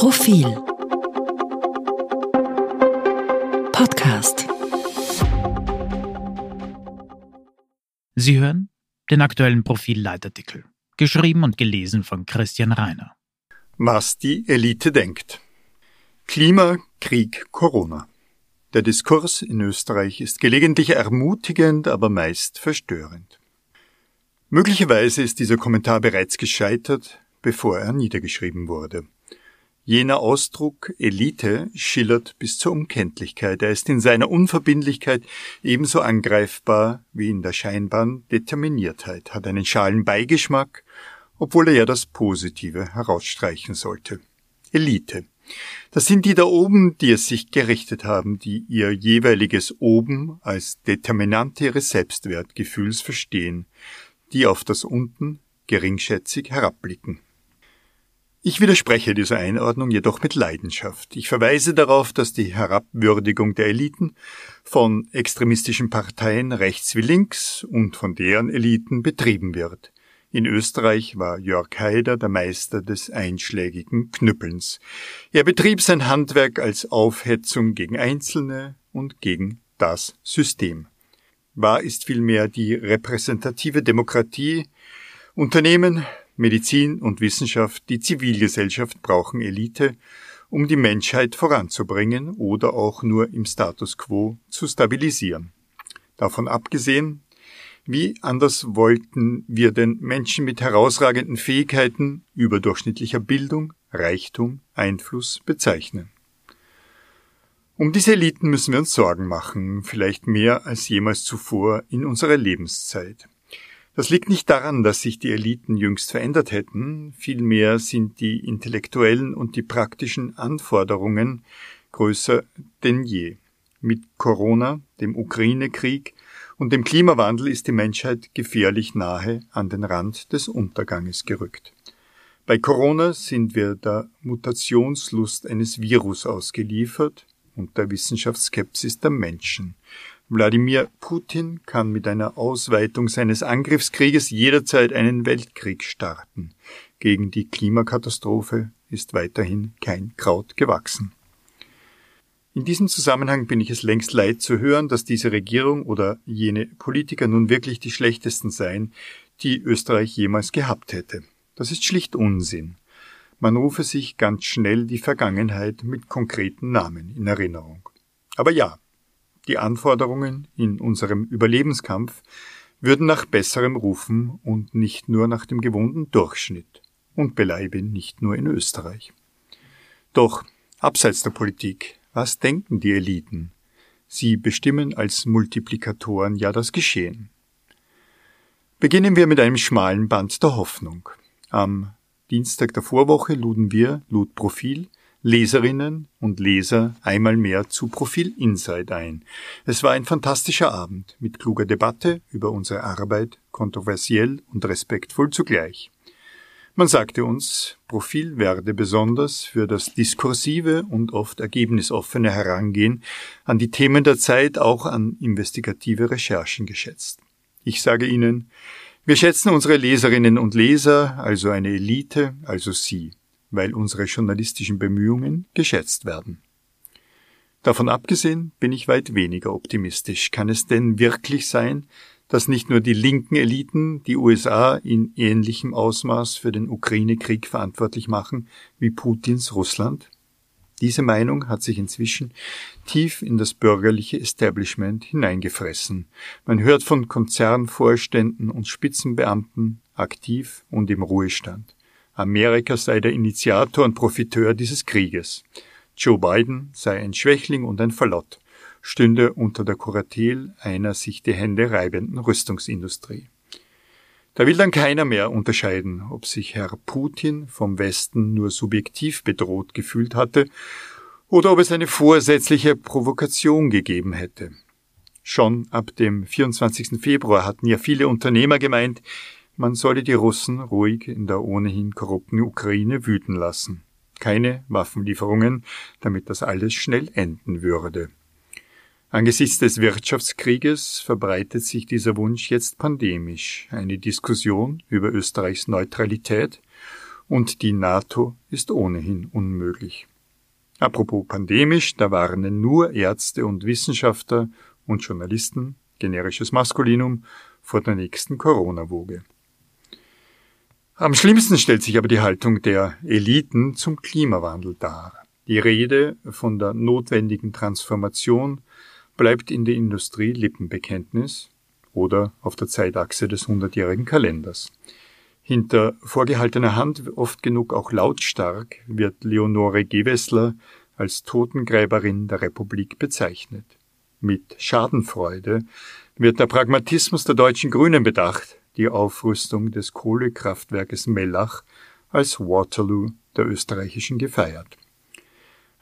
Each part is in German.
Profil Podcast Sie hören den aktuellen Profil-Leitartikel, geschrieben und gelesen von Christian Reiner. Was die Elite denkt. Klima, Krieg, Corona. Der Diskurs in Österreich ist gelegentlich ermutigend, aber meist verstörend. Möglicherweise ist dieser Kommentar bereits gescheitert, bevor er niedergeschrieben wurde. Jener Ausdruck Elite schillert bis zur Unkenntlichkeit. Er ist in seiner Unverbindlichkeit ebenso angreifbar wie in der scheinbaren Determiniertheit, hat einen schalen Beigeschmack, obwohl er ja das Positive herausstreichen sollte. Elite. Das sind die da oben, die es sich gerichtet haben, die ihr jeweiliges Oben als Determinante ihres Selbstwertgefühls verstehen, die auf das Unten geringschätzig herabblicken. Ich widerspreche dieser Einordnung jedoch mit Leidenschaft. Ich verweise darauf, dass die Herabwürdigung der Eliten von extremistischen Parteien rechts wie links und von deren Eliten betrieben wird. In Österreich war Jörg Haider der Meister des einschlägigen Knüppelns. Er betrieb sein Handwerk als Aufhetzung gegen Einzelne und gegen das System. Wahr ist vielmehr die repräsentative Demokratie. Unternehmen, Medizin und Wissenschaft, die Zivilgesellschaft brauchen Elite, um die Menschheit voranzubringen oder auch nur im Status quo zu stabilisieren. Davon abgesehen, wie anders wollten wir den Menschen mit herausragenden Fähigkeiten, überdurchschnittlicher Bildung, Reichtum, Einfluss bezeichnen? Um diese Eliten müssen wir uns Sorgen machen, vielleicht mehr als jemals zuvor in unserer Lebenszeit. Das liegt nicht daran, dass sich die Eliten jüngst verändert hätten, vielmehr sind die intellektuellen und die praktischen Anforderungen größer denn je. Mit Corona, dem Ukraine-Krieg und dem Klimawandel ist die Menschheit gefährlich nahe an den Rand des Unterganges gerückt. Bei Corona sind wir der Mutationslust eines Virus ausgeliefert und der Wissenschaftsskepsis der Menschen. Wladimir Putin kann mit einer Ausweitung seines Angriffskrieges jederzeit einen Weltkrieg starten. Gegen die Klimakatastrophe ist weiterhin kein Kraut gewachsen. In diesem Zusammenhang bin ich es längst leid zu hören, dass diese Regierung oder jene Politiker nun wirklich die schlechtesten seien, die Österreich jemals gehabt hätte. Das ist schlicht Unsinn. Man rufe sich ganz schnell die Vergangenheit mit konkreten Namen in Erinnerung. Aber ja, die Anforderungen in unserem Überlebenskampf würden nach besserem rufen und nicht nur nach dem gewohnten Durchschnitt und beleibe nicht nur in Österreich. Doch, abseits der Politik, was denken die Eliten? Sie bestimmen als Multiplikatoren ja das Geschehen. Beginnen wir mit einem schmalen Band der Hoffnung. Am Dienstag der Vorwoche luden wir, lud Profil, Leserinnen und Leser einmal mehr zu Profil Inside ein. Es war ein fantastischer Abend mit kluger Debatte über unsere Arbeit, kontroversiell und respektvoll zugleich. Man sagte uns, Profil werde besonders für das diskursive und oft ergebnisoffene Herangehen an die Themen der Zeit auch an investigative Recherchen geschätzt. Ich sage Ihnen, wir schätzen unsere Leserinnen und Leser, also eine Elite, also Sie weil unsere journalistischen Bemühungen geschätzt werden. Davon abgesehen bin ich weit weniger optimistisch. Kann es denn wirklich sein, dass nicht nur die linken Eliten die USA in ähnlichem Ausmaß für den Ukraine-Krieg verantwortlich machen wie Putins Russland? Diese Meinung hat sich inzwischen tief in das bürgerliche Establishment hineingefressen. Man hört von Konzernvorständen und Spitzenbeamten aktiv und im Ruhestand. Amerika sei der Initiator und Profiteur dieses Krieges. Joe Biden sei ein Schwächling und ein Verlott, stünde unter der Kuratel einer sich die Hände reibenden Rüstungsindustrie. Da will dann keiner mehr unterscheiden, ob sich Herr Putin vom Westen nur subjektiv bedroht gefühlt hatte oder ob es eine vorsätzliche Provokation gegeben hätte. Schon ab dem 24. Februar hatten ja viele Unternehmer gemeint, man solle die Russen ruhig in der ohnehin korrupten Ukraine wüten lassen. Keine Waffenlieferungen, damit das alles schnell enden würde. Angesichts des Wirtschaftskrieges verbreitet sich dieser Wunsch jetzt pandemisch. Eine Diskussion über Österreichs Neutralität und die NATO ist ohnehin unmöglich. Apropos pandemisch, da warnen nur Ärzte und Wissenschaftler und Journalisten, generisches Maskulinum, vor der nächsten Corona-Woge. Am schlimmsten stellt sich aber die Haltung der Eliten zum Klimawandel dar. Die Rede von der notwendigen Transformation bleibt in der Industrie Lippenbekenntnis oder auf der Zeitachse des hundertjährigen Kalenders. Hinter vorgehaltener Hand, oft genug auch lautstark, wird Leonore Gewessler als Totengräberin der Republik bezeichnet. Mit Schadenfreude wird der Pragmatismus der deutschen Grünen bedacht, die Aufrüstung des Kohlekraftwerkes Mellach als Waterloo der österreichischen gefeiert.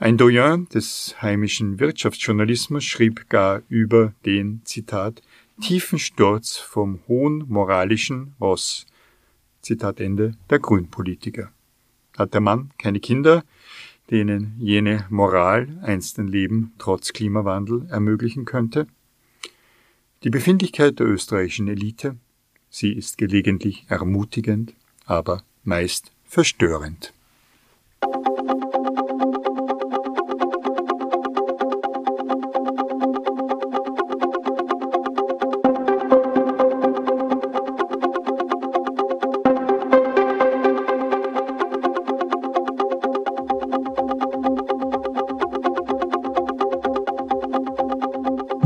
Ein Doyen des heimischen Wirtschaftsjournalismus schrieb gar über den, Zitat, tiefen Sturz vom hohen moralischen Ross, Zitat Ende, der Grünpolitiker. Hat der Mann keine Kinder, denen jene Moral einst ein Leben trotz Klimawandel ermöglichen könnte? Die Befindlichkeit der österreichischen Elite, sie ist gelegentlich ermutigend, aber meist verstörend.